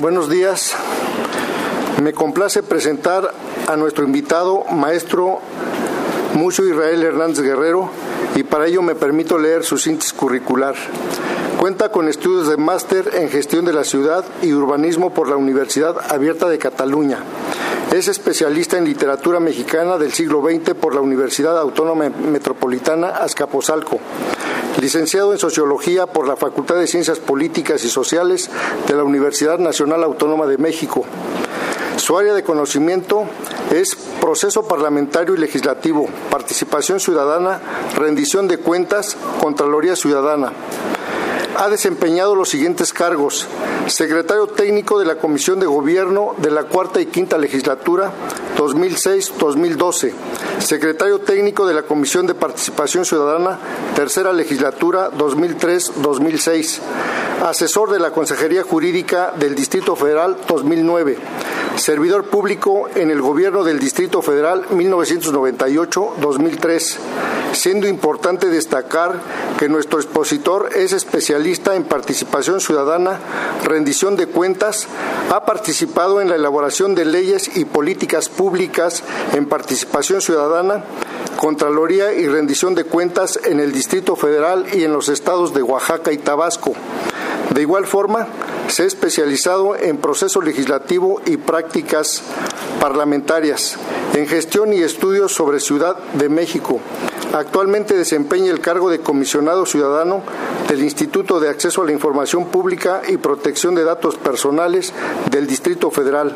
Buenos días. Me complace presentar a nuestro invitado, maestro Mucho Israel Hernández Guerrero, y para ello me permito leer su síntesis curricular. Cuenta con estudios de máster en gestión de la ciudad y urbanismo por la Universidad Abierta de Cataluña. Es especialista en literatura mexicana del siglo XX por la Universidad Autónoma Metropolitana Azcapotzalco. Licenciado en Sociología por la Facultad de Ciencias Políticas y Sociales de la Universidad Nacional Autónoma de México. Su área de conocimiento es proceso parlamentario y legislativo, participación ciudadana, rendición de cuentas, Contraloría Ciudadana ha desempeñado los siguientes cargos. Secretario técnico de la Comisión de Gobierno de la Cuarta y Quinta Legislatura 2006-2012. Secretario técnico de la Comisión de Participación Ciudadana Tercera Legislatura 2003-2006. Asesor de la Consejería Jurídica del Distrito Federal 2009. Servidor público en el Gobierno del Distrito Federal 1998-2003. Siendo importante destacar que nuestro expositor es especialista en participación ciudadana, rendición de cuentas, ha participado en la elaboración de leyes y políticas públicas en participación ciudadana, Contraloría y rendición de cuentas en el Distrito Federal y en los estados de Oaxaca y Tabasco. De igual forma, se ha especializado en proceso legislativo y prácticas parlamentarias, en gestión y estudios sobre Ciudad de México, Actualmente desempeña el cargo de comisionado ciudadano del Instituto de Acceso a la Información Pública y Protección de Datos Personales del Distrito Federal.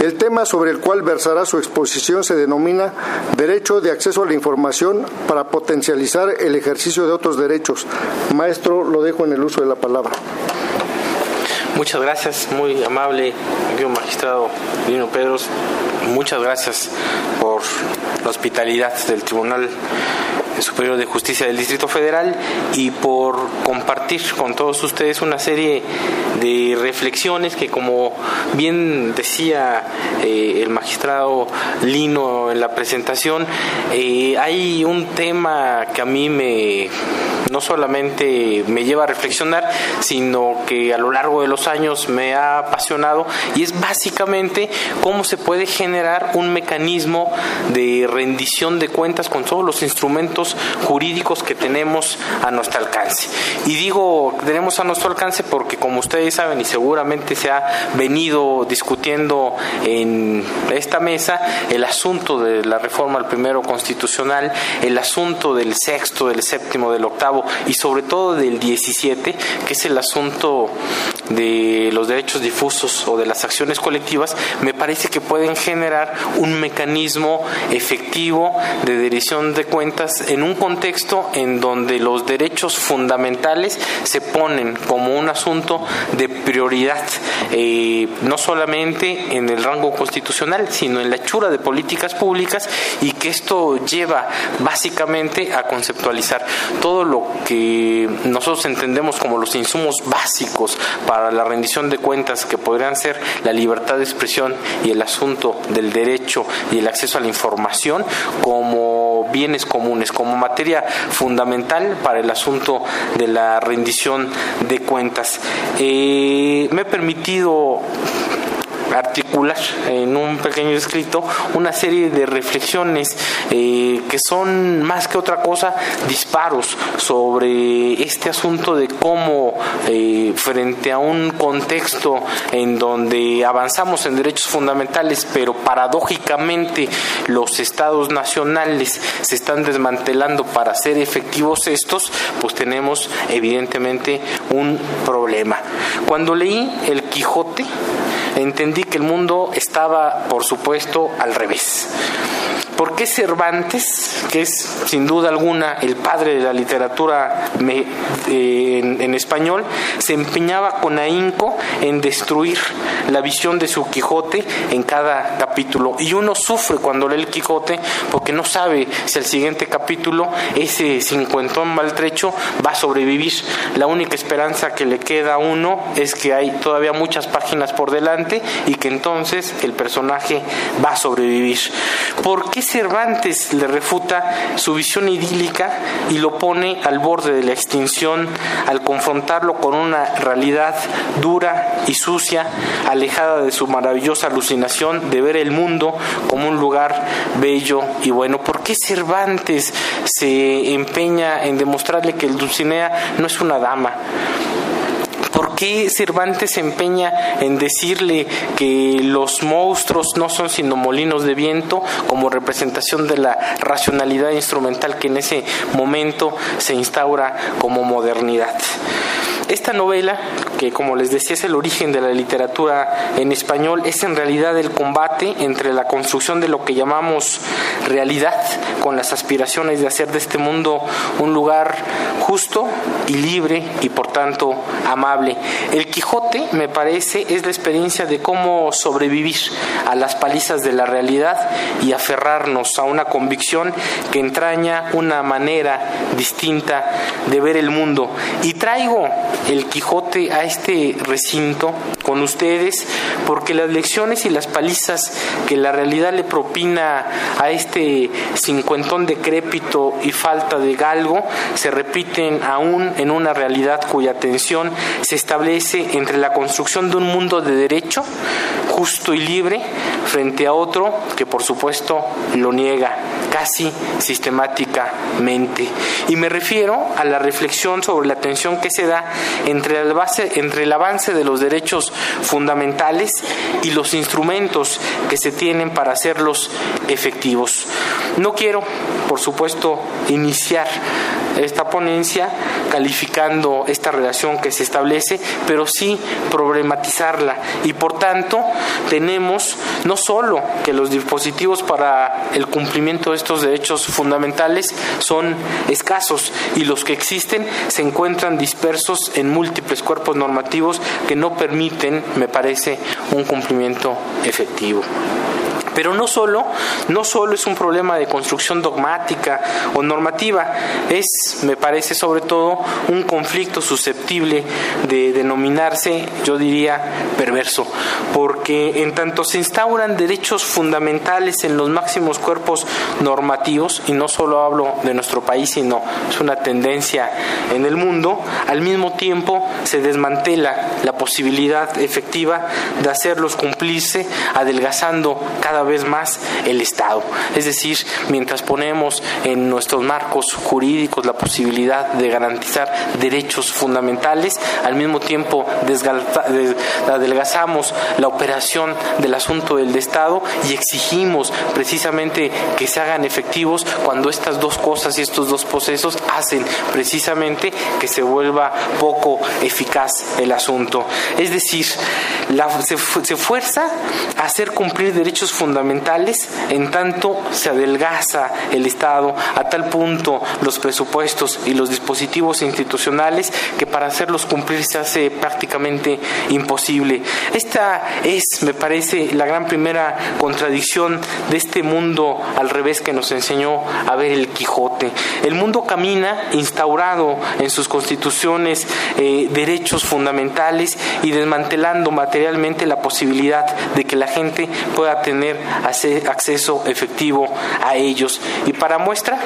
El tema sobre el cual versará su exposición se denomina Derecho de Acceso a la Información para potencializar el ejercicio de otros derechos. Maestro, lo dejo en el uso de la palabra. Muchas gracias, muy amable, magistrado Lino Pedros. Muchas gracias por la hospitalidad del Tribunal Superior de Justicia del Distrito Federal y por compartir con todos ustedes una serie de reflexiones que como bien decía eh, el magistrado Lino en la presentación, eh, hay un tema que a mí me no solamente me lleva a reflexionar, sino que a lo largo de los años me ha apasionado y es básicamente cómo se puede generar un mecanismo de rendición de cuentas con todos los instrumentos jurídicos que tenemos a nuestro alcance. Y digo tenemos a nuestro alcance porque como ustedes saben y seguramente se ha venido discutiendo en esta mesa el asunto de la reforma al primero constitucional, el asunto del sexto, del séptimo, del octavo y sobre todo del 17, que es el asunto de los derechos difusos o de las acciones colectivas, me parece que pueden generar un mecanismo efectivo de dirección de cuentas en un contexto en donde los derechos fundamentales se ponen como un asunto de prioridad, eh, no solamente en el rango constitucional, sino en la hechura de políticas públicas y que esto lleva básicamente a conceptualizar todo lo que nosotros entendemos como los insumos básicos para la rendición de cuentas que podrían ser la libertad de expresión y el asunto del derecho y el acceso a la información como bienes comunes, como materia fundamental para el asunto de la rendición de cuentas. Eh, me he permitido articular en un pequeño escrito una serie de reflexiones eh, que son más que otra cosa disparos sobre este asunto de cómo eh, frente a un contexto en donde avanzamos en derechos fundamentales pero paradójicamente los estados nacionales se están desmantelando para ser efectivos estos pues tenemos evidentemente un problema. Cuando leí el Quijote entendí que el mundo estaba, por supuesto, al revés. ¿Por qué Cervantes, que es sin duda alguna el padre de la literatura eh, en, español, se empeñaba con ahínco en destruir la visión de su Quijote en cada capítulo? Y uno sufre cuando lee el Quijote porque no sabe si el siguiente capítulo, ese cincuentón maltrecho, va a sobrevivir. La única esperanza que le queda a uno es que hay todavía muchas páginas por delante y que entonces el personaje va a sobrevivir. ¿Por qué Cervantes le refuta su visión idílica y lo pone al borde de la extinción al confrontarlo con una realidad dura y sucia, alejada de su maravillosa alucinación de ver el mundo como un lugar bello y bueno? ¿Por qué Cervantes se empeña en demostrarle que el Dulcinea no es una dama? ¿Por qué Cervantes se empeña en decirle que los monstruos no son sino molinos de viento como representación de la racionalidad instrumental que en ese momento se instaura como modernidad? Esta novela, que como les decía es el origen de la literatura en español, es en realidad el combate entre la construcción de lo que llamamos realidad con las aspiraciones de hacer de este mundo un lugar justo y libre y por tanto amable. El Quijote, me parece, es la experiencia de cómo sobrevivir a las palizas de la realidad y aferrarnos a una convicción que entraña una manera distinta de ver el mundo. Y traigo el Quijote a este recinto con ustedes porque las lecciones y las palizas que la realidad le propina a este cincuentón decrépito y falta de galgo se repiten aún en una realidad cuya tensión se establece entre la construcción de un mundo de derecho justo y libre frente a otro que por supuesto lo niega casi sistemáticamente. Y me refiero a la reflexión sobre la tensión que se da entre el, entre el avance de los derechos fundamentales y los instrumentos que se tienen para hacerlos efectivos. No quiero, por supuesto, iniciar esta ponencia calificando esta relación que se establece, pero sí problematizarla. Y por tanto, tenemos no solo que los dispositivos para el cumplimiento de estos derechos fundamentales son escasos y los que existen se encuentran dispersos en múltiples cuerpos normativos que no permiten, me parece, un cumplimiento efectivo. Pero no solo, no solo es un problema de construcción dogmática o normativa, es, me parece, sobre todo un conflicto susceptible de denominarse, yo diría, perverso, porque en tanto se instauran derechos fundamentales en los máximos cuerpos normativos, y no solo hablo de nuestro país, sino es una tendencia en el mundo, al mismo tiempo se desmantela la posibilidad efectiva de hacerlos cumplirse, adelgazando cada vez más el Estado. Es decir, mientras ponemos en nuestros marcos jurídicos la posibilidad de garantizar derechos fundamentales, al mismo tiempo adelgazamos la operación del asunto del Estado y exigimos precisamente que se hagan efectivos cuando estas dos cosas y estos dos procesos hacen precisamente que se vuelva poco eficaz el asunto. Es decir, se, se fuerza a hacer cumplir derechos fundamentales fundamentales, en tanto se adelgaza el Estado a tal punto los presupuestos y los dispositivos institucionales que para hacerlos cumplir se hace prácticamente imposible. Esta es, me parece, la gran primera contradicción de este mundo al revés que nos enseñó a ver el Quijote. El mundo camina instaurado en sus constituciones eh, derechos fundamentales y desmantelando materialmente la posibilidad de que la gente pueda tener acceso efectivo a ellos. Y para muestra,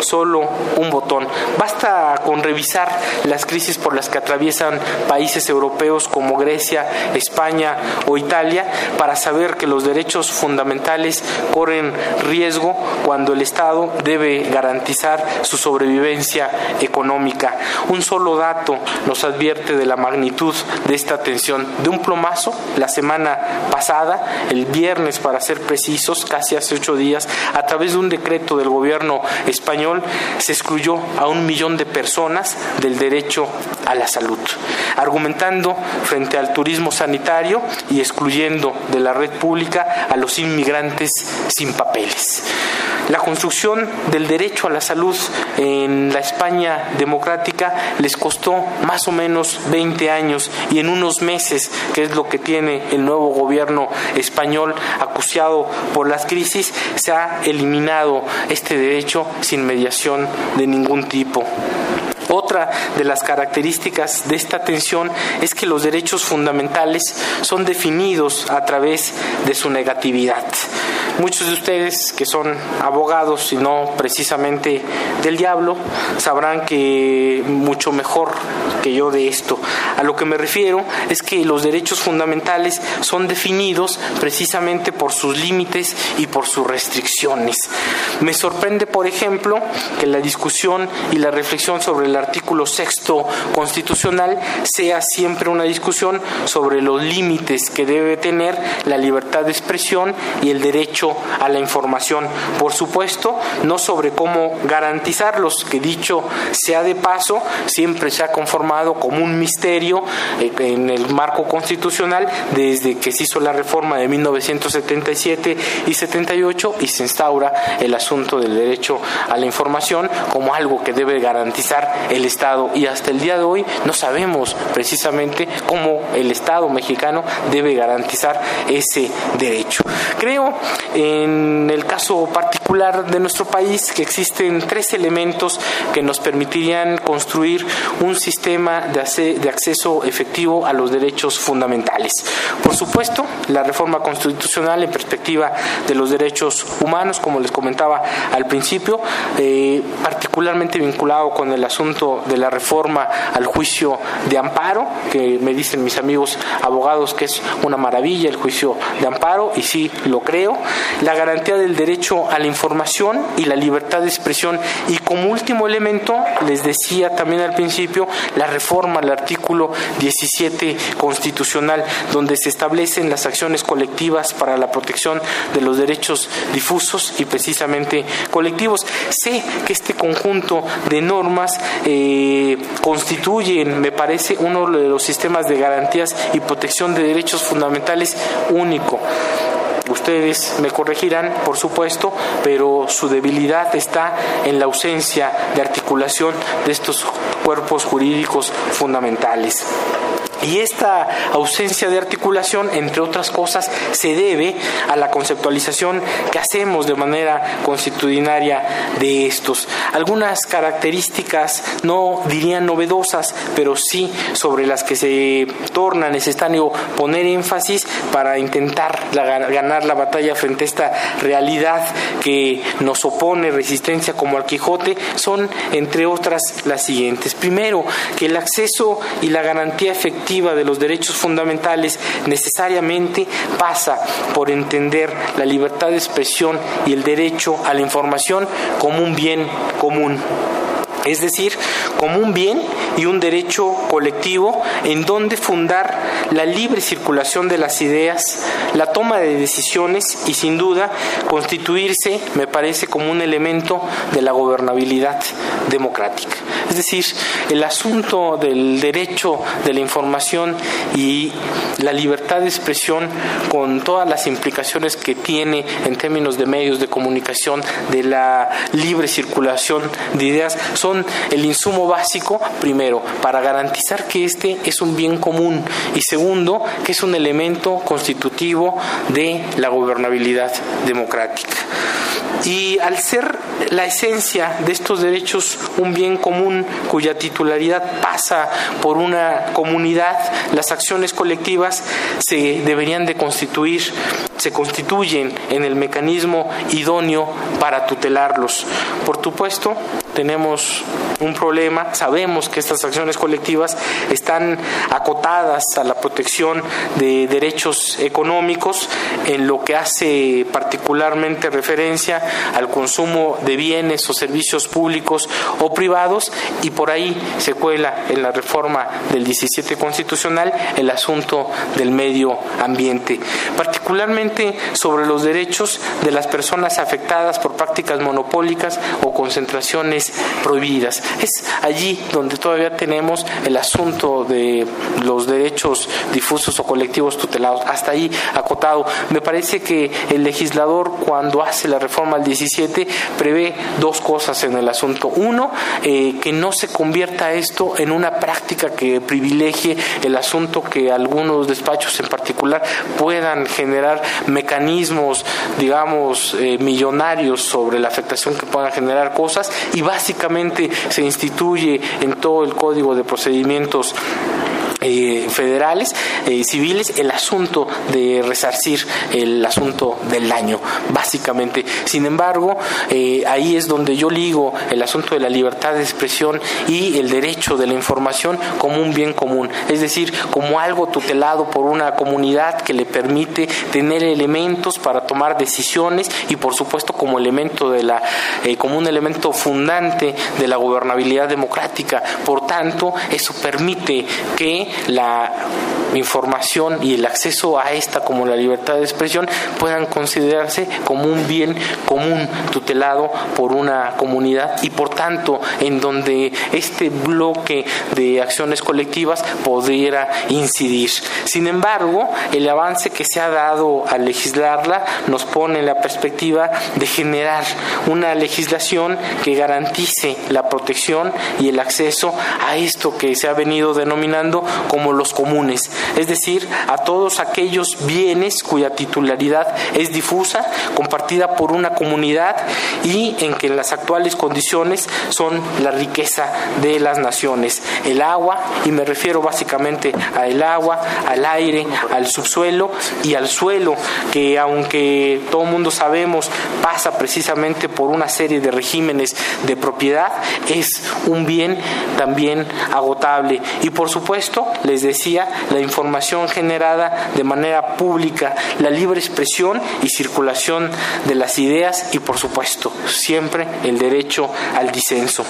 solo un botón. Basta con revisar las crisis por las que atraviesan países europeos como Grecia, España o Italia para saber que los derechos fundamentales corren riesgo cuando el Estado debe garantizar su sobrevivencia económica. Un solo dato nos advierte de la magnitud de esta tensión. De un plomazo, la semana pasada, el viernes para ser precisos, casi hace ocho días, a través de un decreto del gobierno español, se excluyó a un millón de personas del derecho a la salud, argumentando frente al turismo sanitario y excluyendo de la red pública a los inmigrantes sin papeles. La construcción del derecho a la salud en la España democrática les costó más o menos 20 años y en unos meses, que es lo que tiene el nuevo gobierno español acuciado por las crisis, se ha eliminado este derecho sin mediación de ningún tipo. Otra de las características de esta tensión es que los derechos fundamentales son definidos a través de su negatividad. Muchos de ustedes que son abogados y no precisamente del diablo sabrán que mucho mejor que yo de esto. A lo que me refiero es que los derechos fundamentales son definidos precisamente por sus límites y por sus restricciones. Me sorprende, por ejemplo, que la discusión y la reflexión sobre el artículo sexto constitucional sea siempre una discusión sobre los límites que debe tener la libertad de expresión y el derecho a la información. Por supuesto, no sobre cómo garantizarlos, que dicho sea de paso, siempre se ha conformado como un misterio eh, en el marco constitucional desde que se hizo la reforma de 1977 y 78 y se instaura el asunto del derecho a la información como algo que debe garantizar el Estado y hasta el día de hoy no sabemos precisamente cómo el Estado mexicano debe garantizar ese derecho. Creo en el caso particular de nuestro país que existen tres elementos que nos permitirían construir un sistema de acceso efectivo a los derechos fundamentales. Por supuesto, la reforma constitucional en perspectiva de los derechos humanos, como les comentaba al principio, eh, particularmente vinculado con el asunto de la reforma al juicio de amparo, que me dicen mis amigos abogados que es una maravilla el juicio de amparo, y sí lo creo la garantía del derecho a la información y la libertad de expresión. Y como último elemento, les decía también al principio, la reforma al artículo 17 constitucional, donde se establecen las acciones colectivas para la protección de los derechos difusos y precisamente colectivos. Sé que este conjunto de normas eh, constituyen, me parece, uno de los sistemas de garantías y protección de derechos fundamentales único. Ustedes me corregirán, por supuesto, pero su debilidad está en la ausencia de articulación de estos cuerpos jurídicos fundamentales. Y esta ausencia de articulación, entre otras cosas, se debe a la conceptualización que hacemos de manera constitucionaria de estos. Algunas características no dirían novedosas, pero sí sobre las que se torna necesario poner énfasis para intentar ganar la batalla frente a esta realidad que nos opone resistencia como al Quijote, son, entre otras, las siguientes. Primero, que el acceso y la garantía efectiva de los derechos fundamentales necesariamente pasa por entender la libertad de expresión y el derecho a la información como un bien común es decir, como un bien y un derecho colectivo en donde fundar la libre circulación de las ideas, la toma de decisiones y sin duda constituirse, me parece, como un elemento de la gobernabilidad democrática. Es decir, el asunto del derecho de la información y la libertad de expresión con todas las implicaciones que tiene en términos de medios de comunicación, de la libre circulación de ideas, son el insumo básico, primero, para garantizar que este es un bien común y segundo, que es un elemento constitutivo de la gobernabilidad democrática. Y al ser la esencia de estos derechos un bien común cuya titularidad pasa por una comunidad, las acciones colectivas se deberían de constituir, se constituyen en el mecanismo idóneo para tutelarlos. Por supuesto, tenemos un problema, sabemos que estas acciones colectivas están acotadas a la protección de derechos económicos en lo que hace particularmente referencia al consumo de bienes o servicios públicos o privados y por ahí se cuela en la reforma del 17 constitucional el asunto del medio ambiente, particularmente sobre los derechos de las personas afectadas por prácticas monopólicas o concentraciones prohibidas. Es allí donde todavía tenemos el asunto de los derechos difusos o colectivos tutelados, hasta ahí acotado. Me parece que el legislador cuando hace la reforma al 17 prevé dos cosas en el asunto. Uno, eh, que no se convierta esto en una práctica que privilegie el asunto que algunos despachos en particular puedan generar mecanismos, digamos, eh, millonarios sobre la afectación que puedan generar cosas y básicamente se instituye en todo el Código de Procedimientos eh, federales eh, civiles el asunto de resarcir el asunto del daño básicamente. Sin embargo eh, ahí es donde yo ligo el asunto de la libertad de expresión y el derecho de la información como un bien común. Es decir como algo tutelado por una comunidad que le permite tener elementos para tomar decisiones y por supuesto como elemento de la como un elemento fundante de la gobernabilidad democrática. Por tanto eso permite que la información y el acceso a esta como la libertad de expresión puedan considerarse como un bien común tutelado por una comunidad y por tanto en donde este bloque de acciones colectivas pudiera incidir. Sin embargo, el avance que se ha dado al legislarla nos pone en la perspectiva de generar una legislación que garantice la protección y el acceso a esto que se ha venido denominando como los comunes, es decir, a todos aquellos bienes cuya titularidad es difusa, compartida por una comunidad y en que en las actuales condiciones son la riqueza de las naciones. El agua, y me refiero básicamente al agua, al aire, al subsuelo y al suelo, que aunque todo el mundo sabemos pasa precisamente por una serie de regímenes de propiedad, es un bien también agotable. Y por supuesto, les decía, la información generada de manera pública, la libre expresión y circulación de las ideas y por supuesto siempre el derecho al disenso.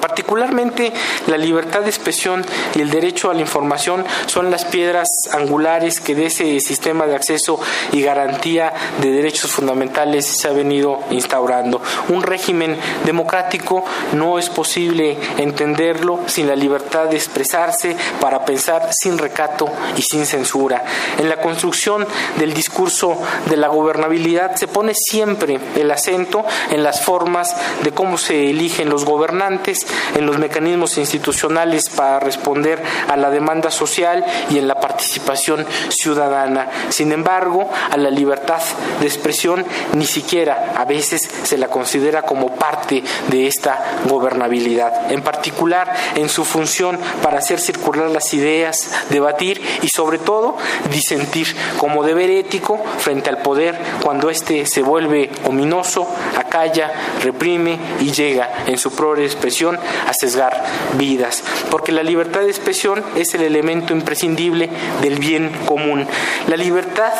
Particularmente la libertad de expresión y el derecho a la información son las piedras angulares que de ese sistema de acceso y garantía de derechos fundamentales se ha venido instaurando. Un régimen democrático no es posible entenderlo sin la libertad de expresarse para pensar sin recato y sin censura. En la construcción del discurso de la gobernabilidad se pone siempre el acento en las formas de cómo se eligen los gobernantes en los mecanismos institucionales para responder a la demanda social y en la participación ciudadana. Sin embargo, a la libertad de expresión ni siquiera a veces se la considera como parte de esta gobernabilidad, en particular en su función para hacer circular las ideas, debatir y sobre todo disentir como deber ético frente al poder cuando éste se vuelve ominoso, acalla, reprime y llega en su propia expresión a sesgar vidas, porque la libertad de expresión es el elemento imprescindible del bien común. La libertad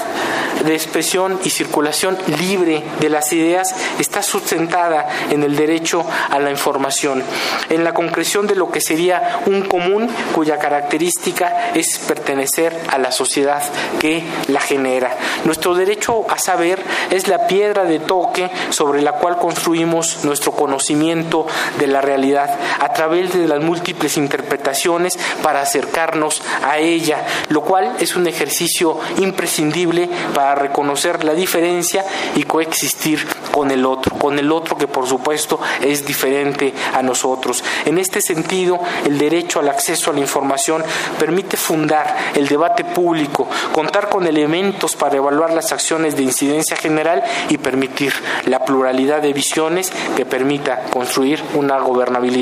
de expresión y circulación libre de las ideas está sustentada en el derecho a la información, en la concreción de lo que sería un común cuya característica es pertenecer a la sociedad que la genera. Nuestro derecho a saber es la piedra de toque sobre la cual construimos nuestro conocimiento de la realidad a través de las múltiples interpretaciones para acercarnos a ella, lo cual es un ejercicio imprescindible para reconocer la diferencia y coexistir con el otro, con el otro que por supuesto es diferente a nosotros. En este sentido, el derecho al acceso a la información permite fundar el debate público, contar con elementos para evaluar las acciones de incidencia general y permitir la pluralidad de visiones que permita construir una gobernabilidad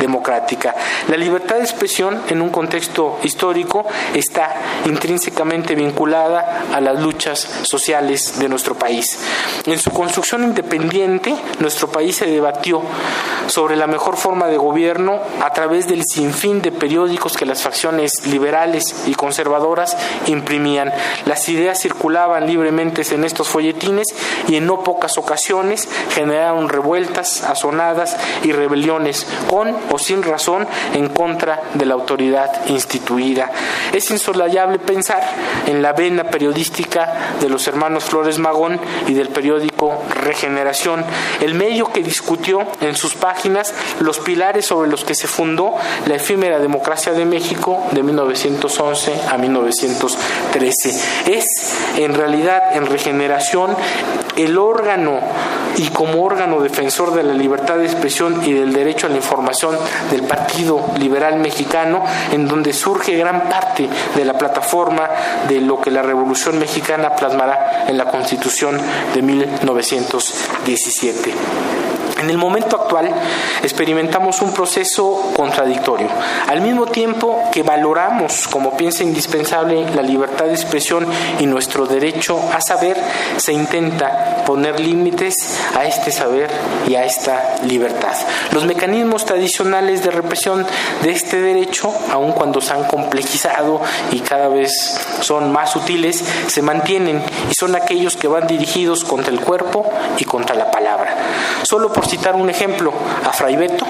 democrática. La libertad de expresión en un contexto histórico está intrínsecamente vinculada a las luchas sociales de nuestro país. En su construcción independiente, nuestro país se debatió sobre la mejor forma de gobierno a través del sinfín de periódicos que las facciones liberales y conservadoras imprimían. Las ideas circulaban libremente en estos folletines y en no pocas ocasiones generaron revueltas, azonadas y rebeliones con o sin razón en contra de la autoridad instituida. Es insolayable pensar en la vena periodística de los hermanos Flores Magón y del periódico Regeneración, el medio que discutió en sus páginas los pilares sobre los que se fundó la efímera democracia de México de 1911 a 1913. Es en realidad en Regeneración el órgano y como órgano defensor de la libertad de expresión y del derecho a la información del Partido Liberal Mexicano, en donde surge gran parte de la plataforma de lo que la Revolución Mexicana plasmará en la Constitución de 1917. En el momento actual experimentamos un proceso contradictorio. Al mismo tiempo que valoramos como piensa indispensable la libertad de expresión y nuestro derecho a saber, se intenta poner límites a este saber y a esta libertad. Los mecanismos tradicionales de represión de este derecho, aun cuando se han complejizado y cada vez son más sutiles, se mantienen y son aquellos que van dirigidos contra el cuerpo y contra la palabra. Solo por citar un ejemplo, a Fray Beto,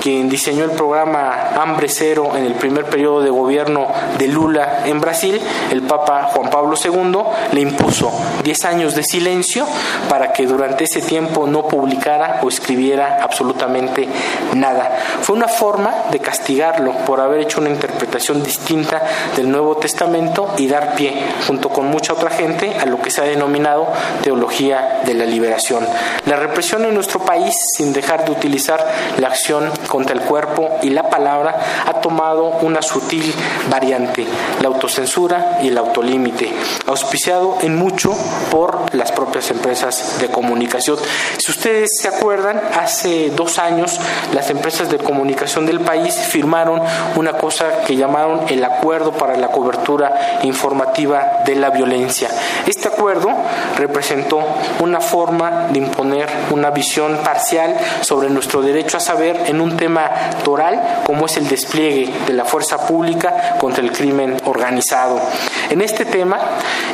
quien diseñó el programa Hambre Cero en el primer periodo de gobierno de Lula en Brasil, el Papa Juan Pablo II le impuso 10 años de silencio para que durante ese tiempo no publicara o escribiera absolutamente nada. Fue una forma de castigarlo por haber hecho una interpretación distinta del Nuevo Testamento y dar pie, junto con mucha otra gente, a lo que se ha denominado teología de la liberación. La represión en nuestro país, sin dejar de utilizar la acción contra el cuerpo y la palabra, ha tomado una sutil variante, la autocensura y el autolímite, auspiciado en mucho por las propias empresas de comunicación. Si ustedes se acuerdan, hace dos años las empresas de comunicación del país firmaron una cosa que llamaron el Acuerdo para la Cobertura Informativa de la Violencia. Este acuerdo representó una forma de imponer una visión parcial sobre nuestro derecho a saber en un tema toral como es el despliegue de la fuerza pública contra el crimen organizado. En este tema,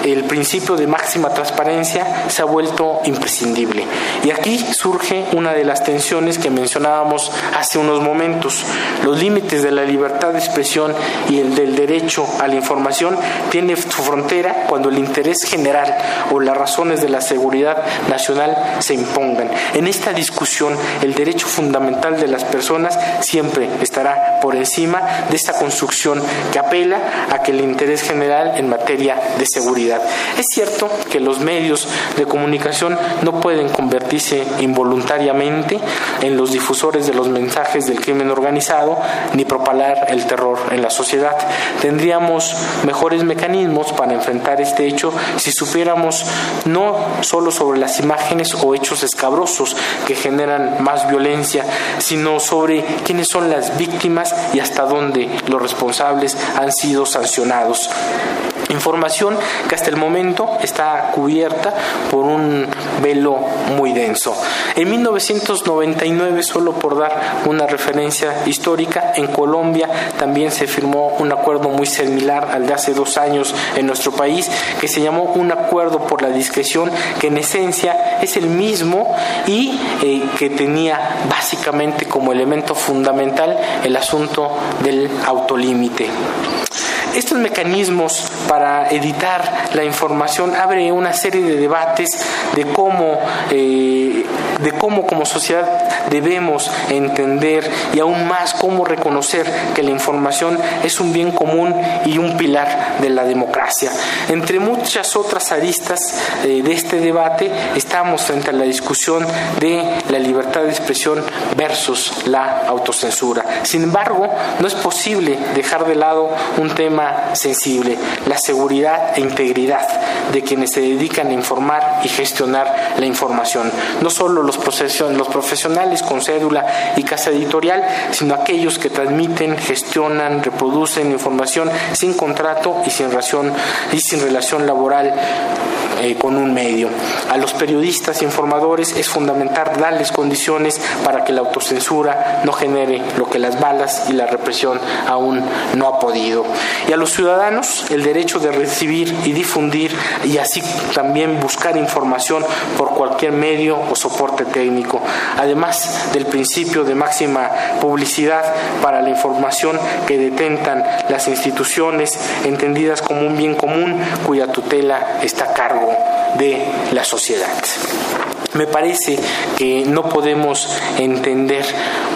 el principio de máxima transparencia se ha vuelto imprescindible. Y aquí surge una de las tensiones que mencionábamos hace unos momentos. Los límites de la libertad de expresión y el del derecho a la información tienen su frontera cuando el interés general o las razones de la seguridad nacional se impongan. En esta discusión, el derecho fundamental de las personas siempre estará por encima de esta construcción que apela a que el interés general en materia de seguridad. Es cierto que los medios de comunicación no pueden convertirse involuntariamente en los difusores de los mensajes del crimen organizado ni propalar el terror en la sociedad. Tendríamos mejores mecanismos para enfrentar este hecho si supiéramos no solo sobre las imágenes o hechos escabrosos que generan más violencia, sino sobre quiénes son las víctimas y hasta dónde los responsables han sido sancionados. Información que hasta el momento está cubierta por un velo muy denso. En 1999, solo por dar una referencia histórica, en Colombia también se firmó un acuerdo muy similar al de hace dos años en nuestro país, que se llamó un acuerdo por la discreción, que en esencia es el mismo y eh, que tenía básicamente como elemento fundamental el asunto del autolímite. Estos mecanismos para editar la información abre una serie de debates de cómo, eh, de cómo como sociedad debemos entender y aún más cómo reconocer que la información es un bien común y un pilar de la democracia. Entre muchas otras aristas eh, de este debate estamos frente a la discusión de la libertad de expresión versus la autocensura. Sin embargo, no es posible dejar de lado un tema sensible, la seguridad e integridad de quienes se dedican a informar y gestionar la información. No solo los, los profesionales con cédula y casa editorial, sino aquellos que transmiten, gestionan, reproducen información sin contrato y sin, relación, y sin relación laboral eh, con un medio. A los periodistas e informadores es fundamental darles condiciones para que la autocensura no genere lo que las balas y la represión aún no ha podido. Y a los ciudadanos el derecho de recibir y difundir y así también buscar información por cualquier medio o soporte técnico. Además del principio de máxima publicidad para la información que detentan las instituciones entendidas como un bien común cuya tutela está a cargo de la sociedad. Me parece que no podemos entender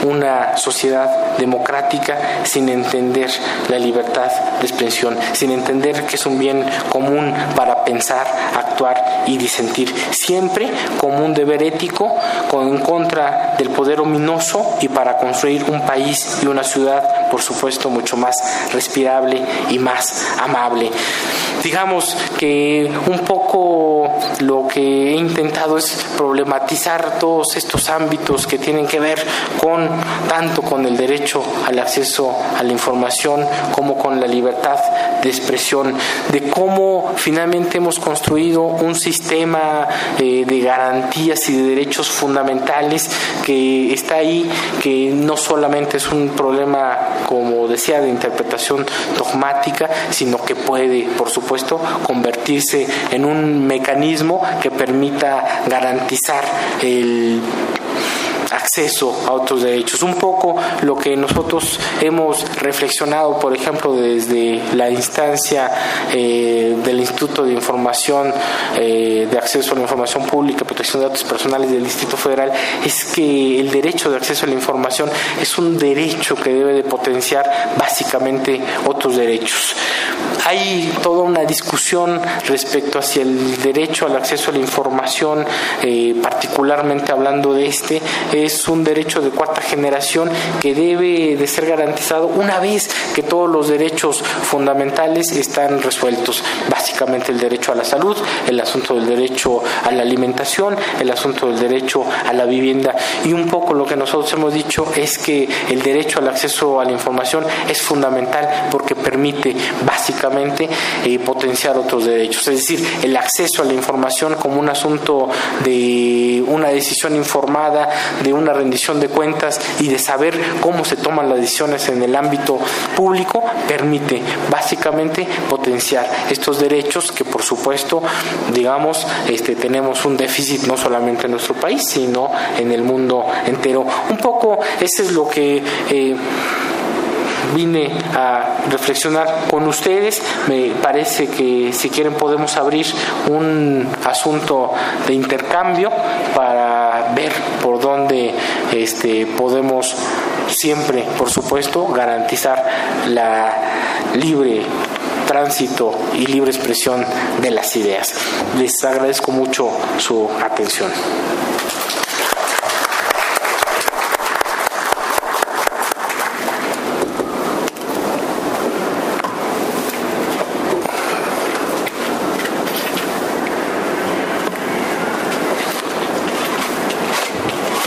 una sociedad democrática sin entender la libertad de expresión, sin entender que es un bien común para pensar, actuar y disentir, siempre como un deber ético en contra del poder ominoso y para construir un país y una ciudad, por supuesto, mucho más respirable y más amable. Digamos que un poco lo que he intentado es problematizar todos estos ámbitos que tienen que ver con tanto con el derecho al acceso a la información como con la libertad de expresión, de cómo finalmente hemos construido un sistema eh, de garantías y de derechos fundamentales que está ahí, que no solamente es un problema, como decía, de interpretación dogmática, sino que puede, por supuesto, convertirse en un mecanismo que permita garantizar el acceso a otros derechos. Un poco lo que nosotros hemos reflexionado, por ejemplo, desde la instancia eh, del Instituto de Información eh, de Acceso a la Información Pública Protección de Datos Personales del Distrito Federal, es que el derecho de acceso a la información es un derecho que debe de potenciar básicamente otros derechos. Hay toda una discusión respecto hacia el derecho al acceso a la información, eh, particularmente hablando de este, es un derecho de cuarta generación que debe de ser garantizado una vez que todos los derechos fundamentales están resueltos. Básicamente el derecho a la salud, el asunto del derecho a la alimentación, el asunto del derecho a la vivienda. Y un poco lo que nosotros hemos dicho es que el derecho al acceso a la información es fundamental porque permite básicamente eh, potenciar otros derechos. Es decir, el acceso a la información como un asunto de una decisión informada, de una rendición de cuentas y de saber cómo se toman las decisiones en el ámbito público permite básicamente potenciar estos derechos que por supuesto digamos este tenemos un déficit no solamente en nuestro país sino en el mundo entero un poco ese es lo que eh, vine a reflexionar con ustedes. Me parece que si quieren podemos abrir un asunto de intercambio para ver por dónde este, podemos siempre, por supuesto, garantizar la libre tránsito y libre expresión de las ideas. Les agradezco mucho su atención.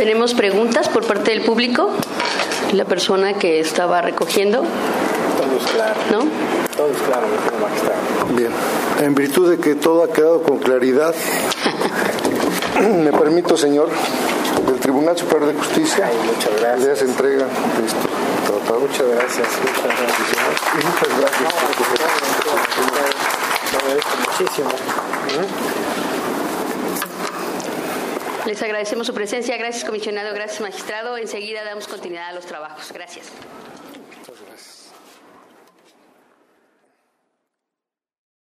¿Tenemos preguntas por parte del público? La persona que estaba recogiendo. Todo es claro. ¿No? Todo es claro, Bien. En virtud de que todo ha quedado con claridad, me permito, señor, del Tribunal Superior de Justicia. muchas gracias. Le hace entrega Muchas gracias. Muchas gracias, señor. Y muchas gracias por Muchísimo. Les agradecemos su presencia. Gracias, comisionado. Gracias, magistrado. Enseguida damos continuidad a los trabajos. Gracias.